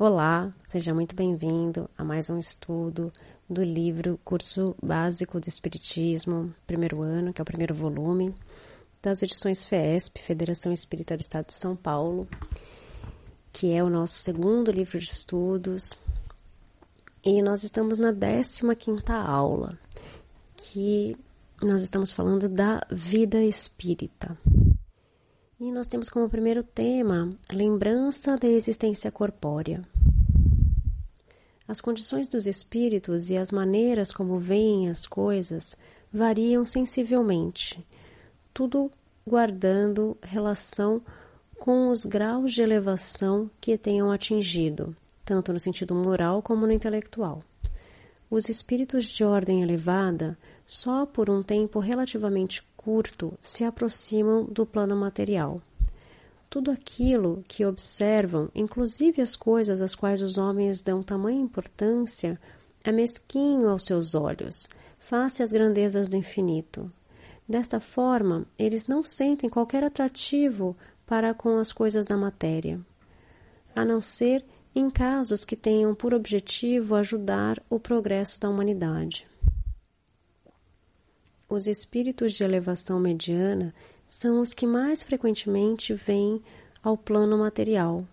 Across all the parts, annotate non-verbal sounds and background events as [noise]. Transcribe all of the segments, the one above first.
Olá, seja muito bem-vindo a mais um estudo do livro Curso Básico do Espiritismo, primeiro ano, que é o primeiro volume, das edições FESP, Federação Espírita do Estado de São Paulo, que é o nosso segundo livro de estudos. E nós estamos na 15ª aula, que nós estamos falando da vida espírita. E nós temos como primeiro tema lembrança da existência corpórea. As condições dos espíritos e as maneiras como veem as coisas variam sensivelmente, tudo guardando relação com os graus de elevação que tenham atingido, tanto no sentido moral como no intelectual. Os espíritos de ordem elevada, só por um tempo relativamente curto se aproximam do plano material. Tudo aquilo que observam, inclusive as coisas às quais os homens dão tamanha importância, é mesquinho aos seus olhos, face às grandezas do infinito. Desta forma, eles não sentem qualquer atrativo para com as coisas da matéria, a não ser em casos que tenham por objetivo ajudar o progresso da humanidade. Os espíritos de elevação mediana são os que mais frequentemente vêm ao plano material.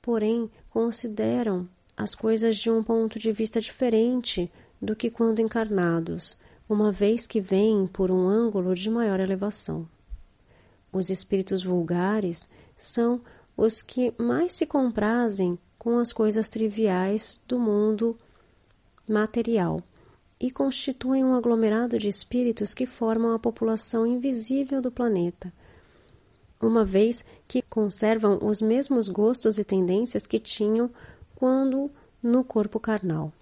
Porém, consideram as coisas de um ponto de vista diferente do que quando encarnados, uma vez que vêm por um ângulo de maior elevação. Os espíritos vulgares são os que mais se comprazem com as coisas triviais do mundo material e constituem um aglomerado de espíritos que formam a população invisível do planeta, uma vez que conservam os mesmos gostos e tendências que tinham quando no corpo carnal.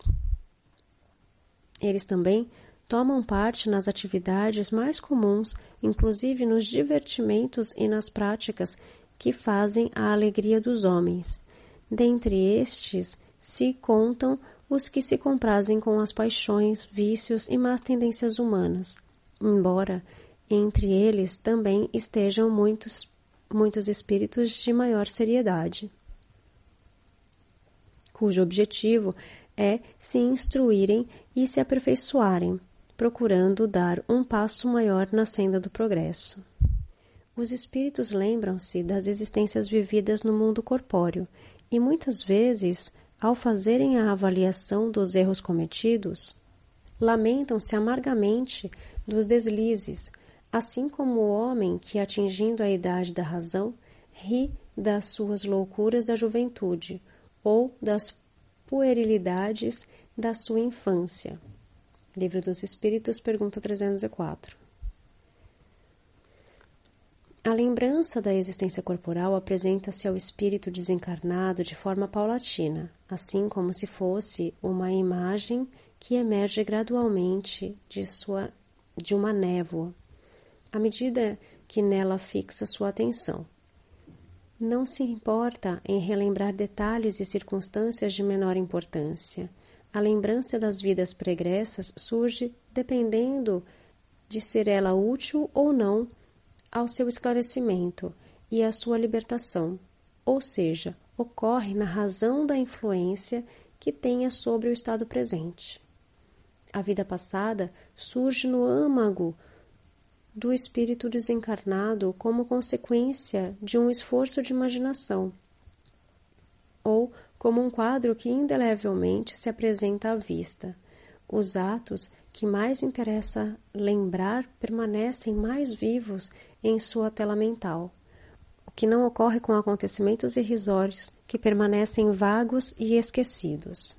Eles também tomam parte nas atividades mais comuns, inclusive nos divertimentos e nas práticas que fazem a alegria dos homens. Dentre estes se contam os que se comprazem com as paixões, vícios e más tendências humanas, embora entre eles também estejam muitos, muitos espíritos de maior seriedade, cujo objetivo é se instruírem e se aperfeiçoarem, procurando dar um passo maior na senda do progresso. Os espíritos lembram-se das existências vividas no mundo corpóreo e muitas vezes ao fazerem a avaliação dos erros cometidos, lamentam-se amargamente dos deslizes, assim como o homem que, atingindo a idade da razão, ri das suas loucuras da juventude ou das puerilidades da sua infância. Livro dos Espíritos, pergunta 304. A lembrança da existência corporal apresenta-se ao espírito desencarnado de forma paulatina, assim como se fosse uma imagem que emerge gradualmente de, sua, de uma névoa, à medida que nela fixa sua atenção. Não se importa em relembrar detalhes e circunstâncias de menor importância. A lembrança das vidas pregressas surge dependendo de ser ela útil ou não ao seu esclarecimento e à sua libertação, ou seja, ocorre na razão da influência que tenha sobre o estado presente. A vida passada surge no âmago do espírito desencarnado como consequência de um esforço de imaginação, ou como um quadro que indelevelmente se apresenta à vista. Os atos que mais interessa lembrar permanecem mais vivos em sua tela mental, o que não ocorre com acontecimentos irrisórios que permanecem vagos e esquecidos.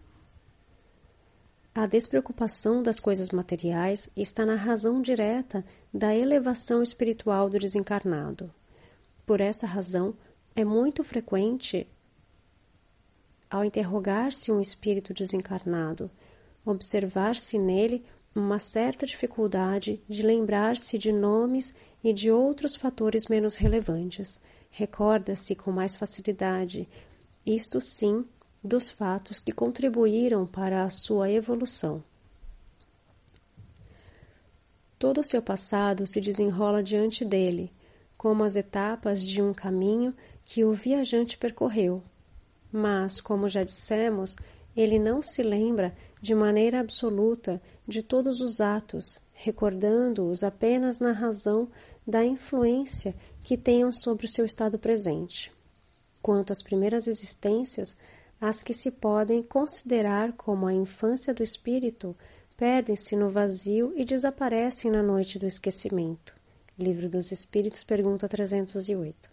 A despreocupação das coisas materiais está na razão direta da elevação espiritual do desencarnado. Por essa razão, é muito frequente, ao interrogar-se um espírito desencarnado, observar-se nele uma certa dificuldade de lembrar-se de nomes e de outros fatores menos relevantes. Recorda-se com mais facilidade, isto sim, dos fatos que contribuíram para a sua evolução. Todo o seu passado se desenrola diante dele, como as etapas de um caminho que o viajante percorreu. mas, como já dissemos, ele não se lembra de maneira absoluta de todos os atos, recordando-os apenas na razão da influência que tenham sobre o seu estado presente. Quanto às primeiras existências, as que se podem considerar como a infância do espírito perdem-se no vazio e desaparecem na noite do esquecimento. Livro dos Espíritos, pergunta 308.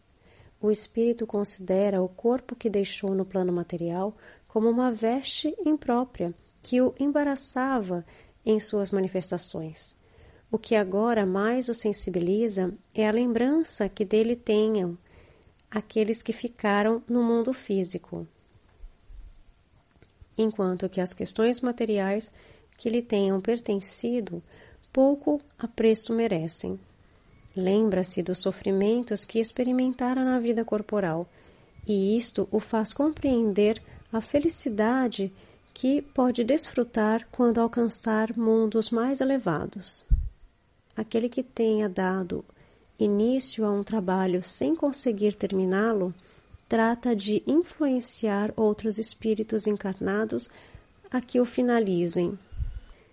O espírito considera o corpo que deixou no plano material como uma veste imprópria que o embaraçava em suas manifestações. O que agora mais o sensibiliza é a lembrança que dele tenham aqueles que ficaram no mundo físico, enquanto que as questões materiais que lhe tenham pertencido pouco apreço merecem. Lembra-se dos sofrimentos que experimentara na vida corporal, e isto o faz compreender a felicidade que pode desfrutar quando alcançar mundos mais elevados. Aquele que tenha dado início a um trabalho sem conseguir terminá-lo, trata de influenciar outros espíritos encarnados a que o finalizem.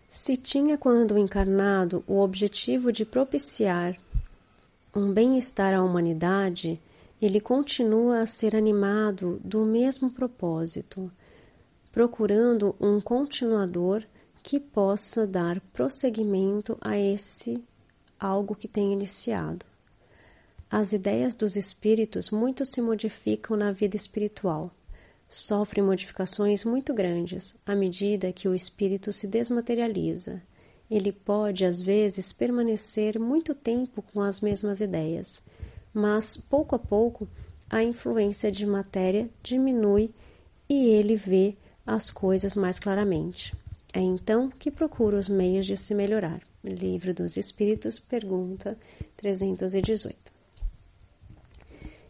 Se tinha quando encarnado o objetivo de propiciar um bem-estar à humanidade, ele continua a ser animado do mesmo propósito, procurando um continuador que possa dar prosseguimento a esse algo que tem iniciado. As ideias dos espíritos muito se modificam na vida espiritual. Sofrem modificações muito grandes à medida que o espírito se desmaterializa ele pode, às vezes, permanecer muito tempo com as mesmas ideias, mas pouco a pouco a influência de matéria diminui e ele vê as coisas mais claramente. É então que procura os meios de se melhorar. Livro dos Espíritos, pergunta 318.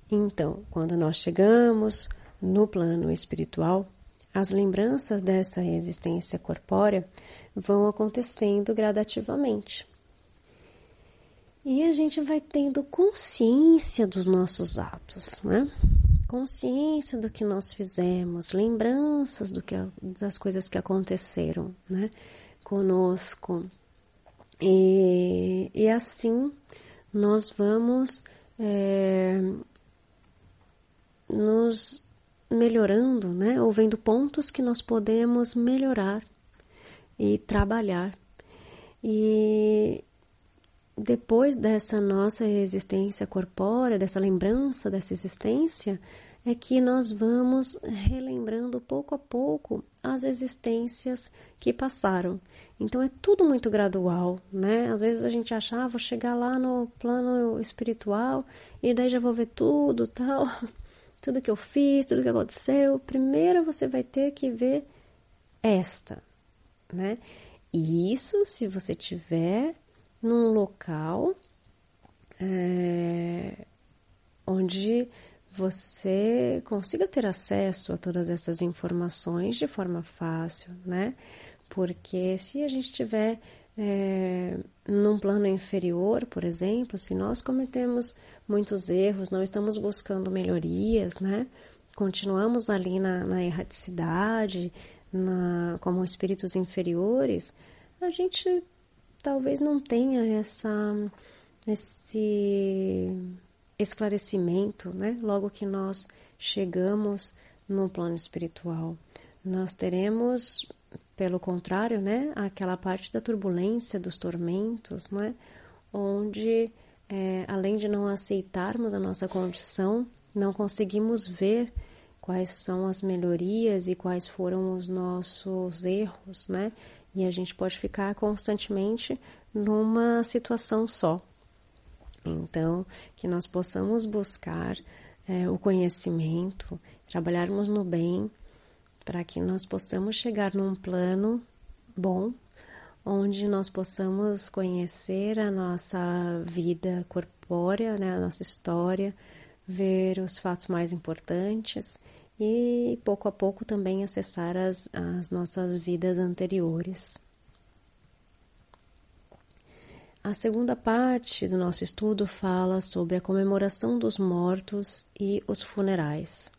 Então, quando nós chegamos no plano espiritual, as lembranças dessa existência corpórea vão acontecendo gradativamente. E a gente vai tendo consciência dos nossos atos, né? Consciência do que nós fizemos, lembranças do que, das coisas que aconteceram, né? Conosco. E, e assim nós vamos é, nos melhorando, né? Ou vendo pontos que nós podemos melhorar e trabalhar. E depois dessa nossa existência corpórea, dessa lembrança dessa existência, é que nós vamos relembrando pouco a pouco as existências que passaram. Então é tudo muito gradual, né? Às vezes a gente acha, ah, vou chegar lá no plano espiritual e daí já vou ver tudo, tal [laughs] tudo que eu fiz, tudo que aconteceu, primeiro você vai ter que ver esta, né? E isso se você tiver num local é, onde você consiga ter acesso a todas essas informações de forma fácil, né? Porque se a gente tiver é, num plano inferior, por exemplo, se nós cometemos muitos erros, não estamos buscando melhorias, né? Continuamos ali na, na erraticidade, na, como espíritos inferiores, a gente talvez não tenha essa, esse esclarecimento, né? Logo que nós chegamos no plano espiritual, nós teremos pelo contrário, né, aquela parte da turbulência, dos tormentos, né, onde, é, além de não aceitarmos a nossa condição, não conseguimos ver quais são as melhorias e quais foram os nossos erros, né, e a gente pode ficar constantemente numa situação só. Então, que nós possamos buscar é, o conhecimento, trabalharmos no bem, para que nós possamos chegar num plano bom, onde nós possamos conhecer a nossa vida corpórea, né, a nossa história, ver os fatos mais importantes e pouco a pouco também acessar as, as nossas vidas anteriores. A segunda parte do nosso estudo fala sobre a comemoração dos mortos e os funerais.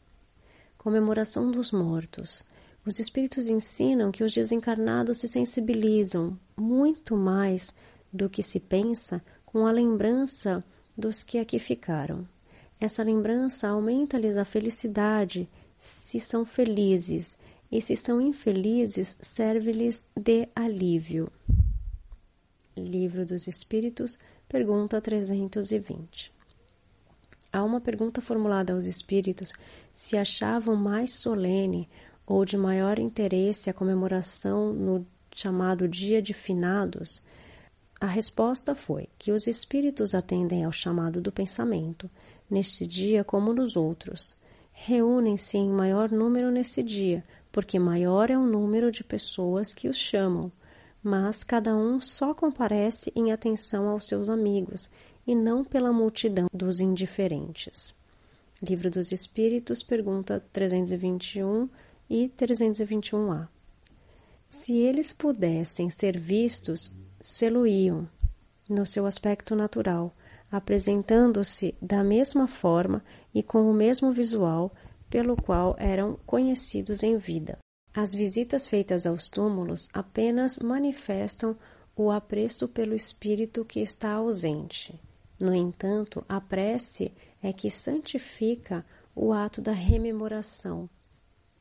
Comemoração dos mortos. Os espíritos ensinam que os desencarnados se sensibilizam muito mais do que se pensa com a lembrança dos que aqui ficaram. Essa lembrança aumenta-lhes a felicidade se são felizes, e se estão infelizes, serve-lhes de alívio. Livro dos Espíritos, pergunta 320. Há uma pergunta formulada aos espíritos se achavam mais solene ou de maior interesse a comemoração no chamado Dia de Finados. A resposta foi que os espíritos atendem ao chamado do pensamento, neste dia como nos outros. Reúnem-se em maior número nesse dia, porque maior é o número de pessoas que os chamam mas cada um só comparece em atenção aos seus amigos e não pela multidão dos indiferentes. Livro dos Espíritos, pergunta 321 e 321a. Se eles pudessem ser vistos, seluíam no seu aspecto natural, apresentando-se da mesma forma e com o mesmo visual pelo qual eram conhecidos em vida. As visitas feitas aos túmulos apenas manifestam o apreço pelo espírito que está ausente. No entanto, a prece é que santifica o ato da rememoração,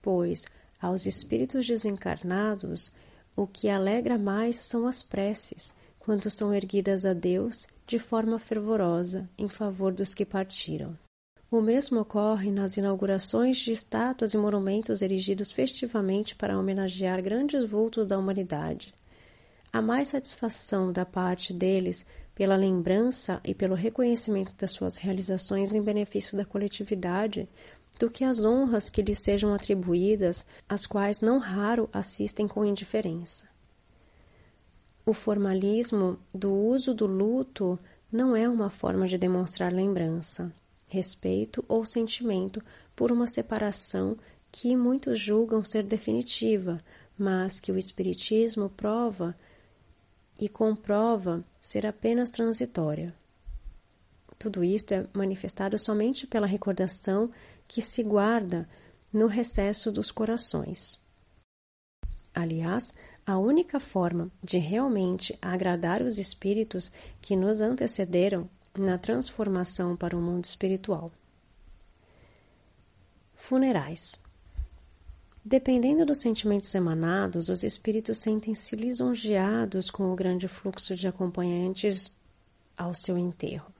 pois aos espíritos desencarnados o que alegra mais são as preces, quando são erguidas a Deus de forma fervorosa em favor dos que partiram. O mesmo ocorre nas inaugurações de estátuas e monumentos erigidos festivamente para homenagear grandes vultos da humanidade. Há mais satisfação da parte deles pela lembrança e pelo reconhecimento das suas realizações em benefício da coletividade do que as honras que lhes sejam atribuídas, as quais não raro assistem com indiferença. O formalismo do uso do luto não é uma forma de demonstrar lembrança respeito ou sentimento por uma separação que muitos julgam ser definitiva, mas que o Espiritismo prova e comprova ser apenas transitória. Tudo isto é manifestado somente pela recordação que se guarda no recesso dos corações. Aliás, a única forma de realmente agradar os espíritos que nos antecederam na transformação para o mundo espiritual. Funerais. Dependendo dos sentimentos emanados, os espíritos sentem-se lisonjeados com o grande fluxo de acompanhantes ao seu enterro.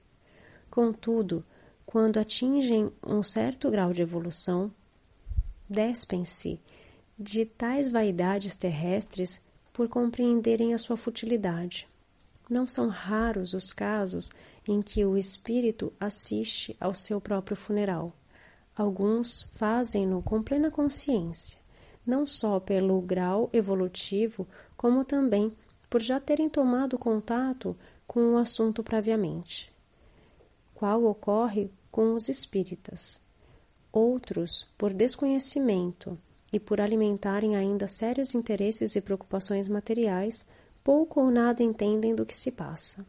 Contudo, quando atingem um certo grau de evolução, despem-se de tais vaidades terrestres por compreenderem a sua futilidade. Não são raros os casos em que o espírito assiste ao seu próprio funeral. Alguns fazem-no com plena consciência, não só pelo grau evolutivo, como também por já terem tomado contato com o assunto previamente. Qual ocorre com os espíritas. Outros, por desconhecimento e por alimentarem ainda sérios interesses e preocupações materiais, pouco ou nada entendem do que se passa.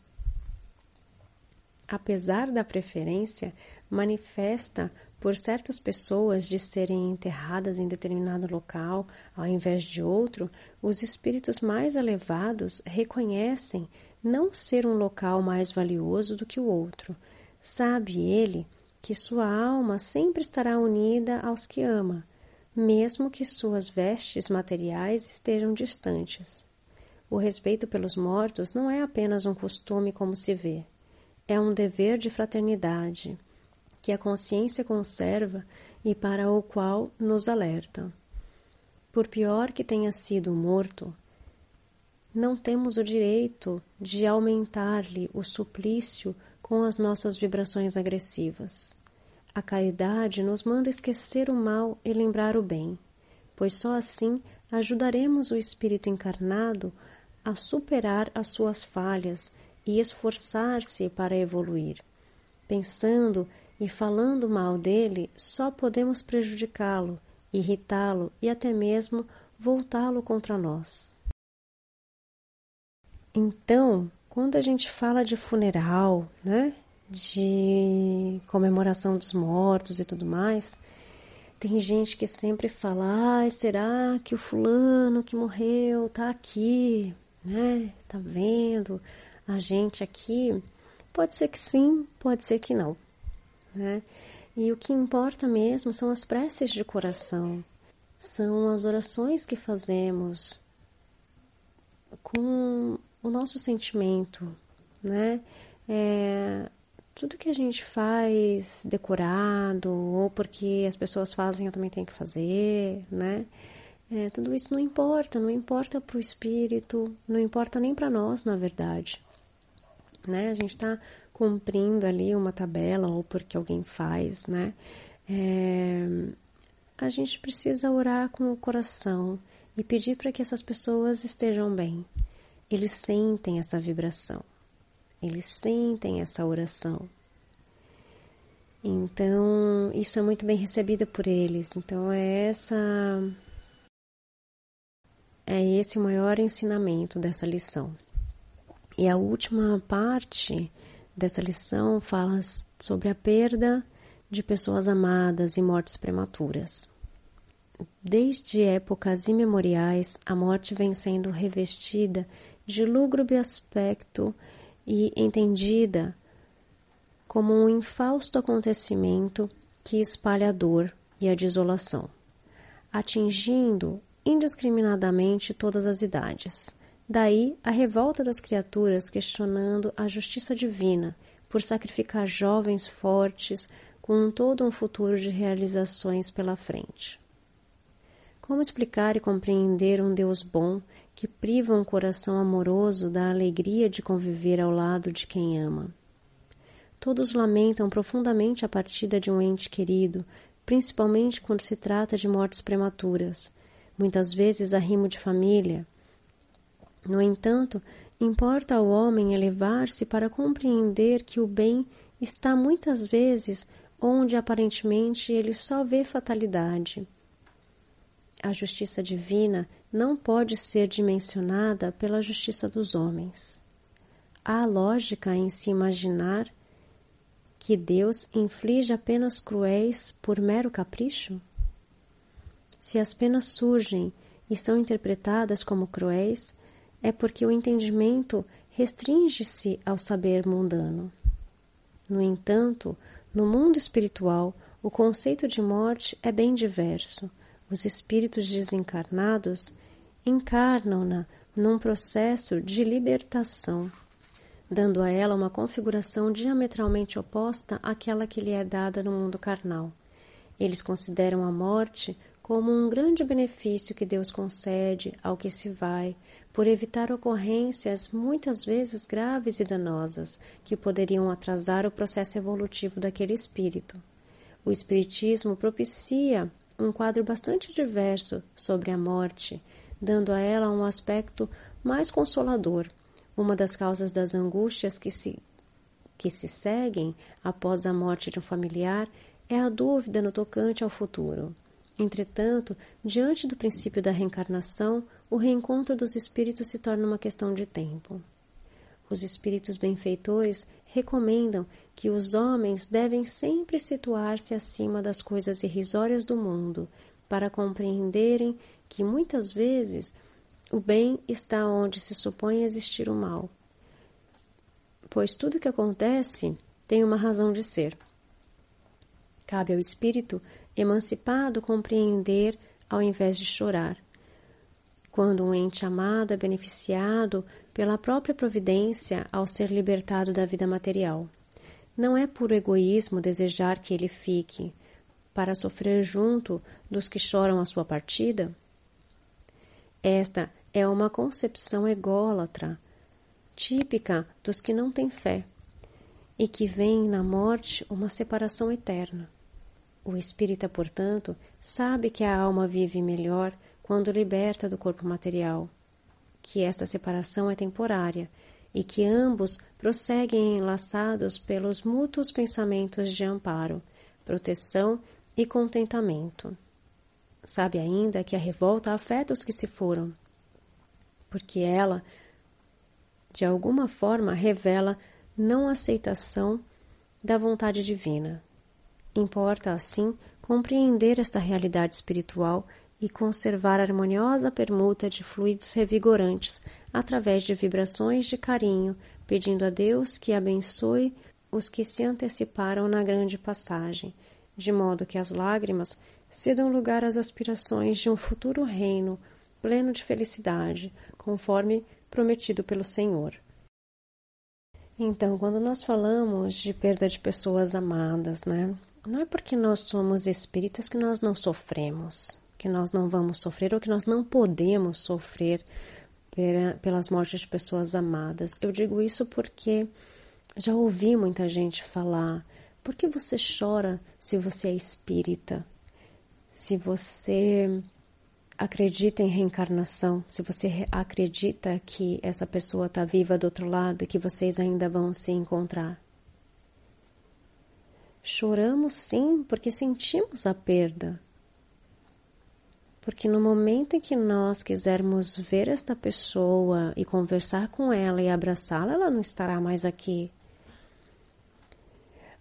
Apesar da preferência manifesta por certas pessoas de serem enterradas em determinado local ao invés de outro, os espíritos mais elevados reconhecem não ser um local mais valioso do que o outro. Sabe ele que sua alma sempre estará unida aos que ama, mesmo que suas vestes materiais estejam distantes. O respeito pelos mortos não é apenas um costume como se vê, é um dever de fraternidade que a consciência conserva e para o qual nos alerta. Por pior que tenha sido morto, não temos o direito de aumentar-lhe o suplício com as nossas vibrações agressivas. A caridade nos manda esquecer o mal e lembrar o bem, pois só assim ajudaremos o espírito encarnado a superar as suas falhas e esforçar-se para evoluir. Pensando e falando mal dele, só podemos prejudicá-lo, irritá-lo e até mesmo voltá-lo contra nós. Então, quando a gente fala de funeral, né, de comemoração dos mortos e tudo mais, tem gente que sempre fala: ah, será que o fulano que morreu tá aqui, né? Tá vendo a gente aqui? Pode ser que sim, pode ser que não, né? E o que importa mesmo são as preces de coração, são as orações que fazemos com o nosso sentimento, né? É, tudo que a gente faz decorado ou porque as pessoas fazem eu também tenho que fazer, né? É, tudo isso não importa, não importa para o espírito, não importa nem para nós, na verdade. Né? A gente está cumprindo ali uma tabela ou porque alguém faz, né? É, a gente precisa orar com o coração e pedir para que essas pessoas estejam bem. Eles sentem essa vibração. Eles sentem essa oração. Então, isso é muito bem recebido por eles. Então, é essa é esse o maior ensinamento dessa lição. E a última parte dessa lição fala sobre a perda de pessoas amadas e mortes prematuras. Desde épocas imemoriais, a morte vem sendo revestida de lúgubre aspecto e entendida como um infausto acontecimento que espalha a dor e a desolação, atingindo indiscriminadamente todas as idades. Daí a revolta das criaturas questionando a justiça divina por sacrificar jovens fortes com todo um futuro de realizações pela frente. Como explicar e compreender um Deus bom que priva um coração amoroso da alegria de conviver ao lado de quem ama. Todos lamentam profundamente a partida de um ente querido, principalmente quando se trata de mortes prematuras, muitas vezes arrimo de família. No entanto, importa ao homem elevar-se para compreender que o bem está muitas vezes onde aparentemente ele só vê fatalidade. A justiça divina não pode ser dimensionada pela justiça dos homens. Há lógica em se imaginar que Deus inflige apenas cruéis por mero capricho? Se as penas surgem e são interpretadas como cruéis, é porque o entendimento restringe-se ao saber mundano. No entanto, no mundo espiritual, o conceito de morte é bem diverso. Os espíritos desencarnados encarnam-na num processo de libertação, dando a ela uma configuração diametralmente oposta àquela que lhe é dada no mundo carnal. Eles consideram a morte como um grande benefício que Deus concede ao que se vai, por evitar ocorrências muitas vezes graves e danosas que poderiam atrasar o processo evolutivo daquele espírito. O Espiritismo propicia um quadro bastante diverso sobre a morte, dando a ela um aspecto mais consolador. Uma das causas das angústias que se, que se seguem após a morte de um familiar é a dúvida no tocante ao futuro. Entretanto, diante do princípio da reencarnação, o reencontro dos espíritos se torna uma questão de tempo. Os espíritos benfeitores recomendam que os homens devem sempre situar-se acima das coisas irrisórias do mundo, para compreenderem que muitas vezes o bem está onde se supõe existir o mal, pois tudo que acontece tem uma razão de ser. Cabe ao espírito emancipado compreender ao invés de chorar. Quando um ente amado é beneficiado pela própria providência ao ser libertado da vida material. Não é puro egoísmo desejar que ele fique, para sofrer junto dos que choram a sua partida? Esta é uma concepção ególatra, típica dos que não têm fé, e que vem na morte uma separação eterna. O espírita, portanto, sabe que a alma vive melhor quando liberta do corpo material, que esta separação é temporária e que ambos prosseguem enlaçados pelos mútuos pensamentos de amparo, proteção e contentamento. Sabe ainda que a revolta afeta os que se foram, porque ela, de alguma forma, revela não aceitação da vontade divina. Importa, assim, compreender esta realidade espiritual e conservar a harmoniosa permuta de fluidos revigorantes através de vibrações de carinho, pedindo a Deus que abençoe os que se anteciparam na grande passagem, de modo que as lágrimas cedam lugar às aspirações de um futuro reino pleno de felicidade, conforme prometido pelo Senhor. Então, quando nós falamos de perda de pessoas amadas, né? Não é porque nós somos espíritas que nós não sofremos, que nós não vamos sofrer ou que nós não podemos sofrer pelas mortes de pessoas amadas. Eu digo isso porque já ouvi muita gente falar: por que você chora se você é espírita? Se você acredita em reencarnação, se você acredita que essa pessoa está viva do outro lado e que vocês ainda vão se encontrar. Choramos sim, porque sentimos a perda. Porque no momento em que nós quisermos ver esta pessoa e conversar com ela e abraçá-la, ela não estará mais aqui.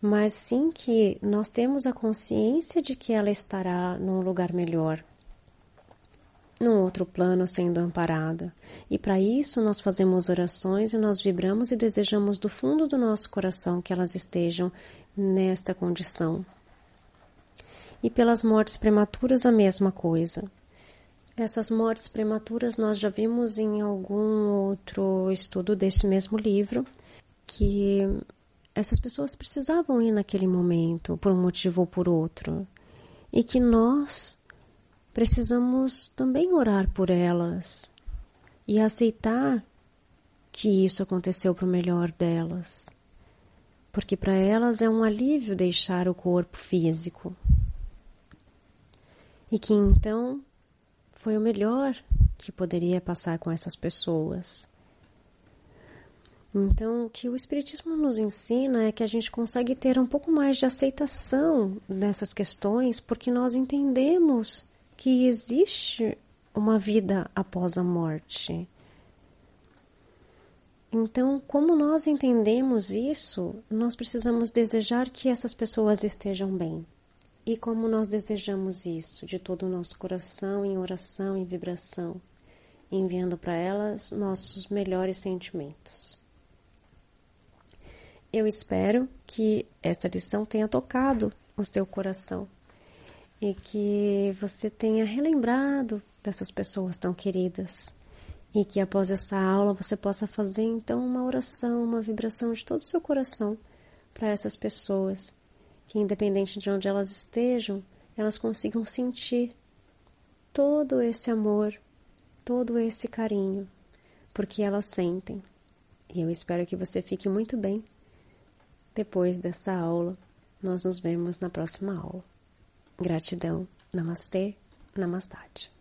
Mas sim que nós temos a consciência de que ela estará num lugar melhor num outro plano sendo amparada. E para isso nós fazemos orações e nós vibramos e desejamos do fundo do nosso coração que elas estejam nesta condição. E pelas mortes prematuras a mesma coisa. Essas mortes prematuras nós já vimos em algum outro estudo deste mesmo livro que essas pessoas precisavam ir naquele momento por um motivo ou por outro e que nós precisamos também orar por elas e aceitar que isso aconteceu para o melhor delas, porque para elas é um alívio deixar o corpo físico. E que então foi o melhor que poderia passar com essas pessoas. Então, o que o Espiritismo nos ensina é que a gente consegue ter um pouco mais de aceitação dessas questões, porque nós entendemos que existe uma vida após a morte. Então, como nós entendemos isso, nós precisamos desejar que essas pessoas estejam bem. E como nós desejamos isso de todo o nosso coração, em oração e vibração, enviando para elas nossos melhores sentimentos. Eu espero que esta lição tenha tocado o seu coração e que você tenha relembrado dessas pessoas tão queridas e que após essa aula você possa fazer então uma oração, uma vibração de todo o seu coração para essas pessoas, que independente de onde elas estejam, elas consigam sentir todo esse amor, todo esse carinho, porque elas sentem. E eu espero que você fique muito bem. Depois dessa aula, nós nos vemos na próxima aula. Gratidão. Namastê, Namastate.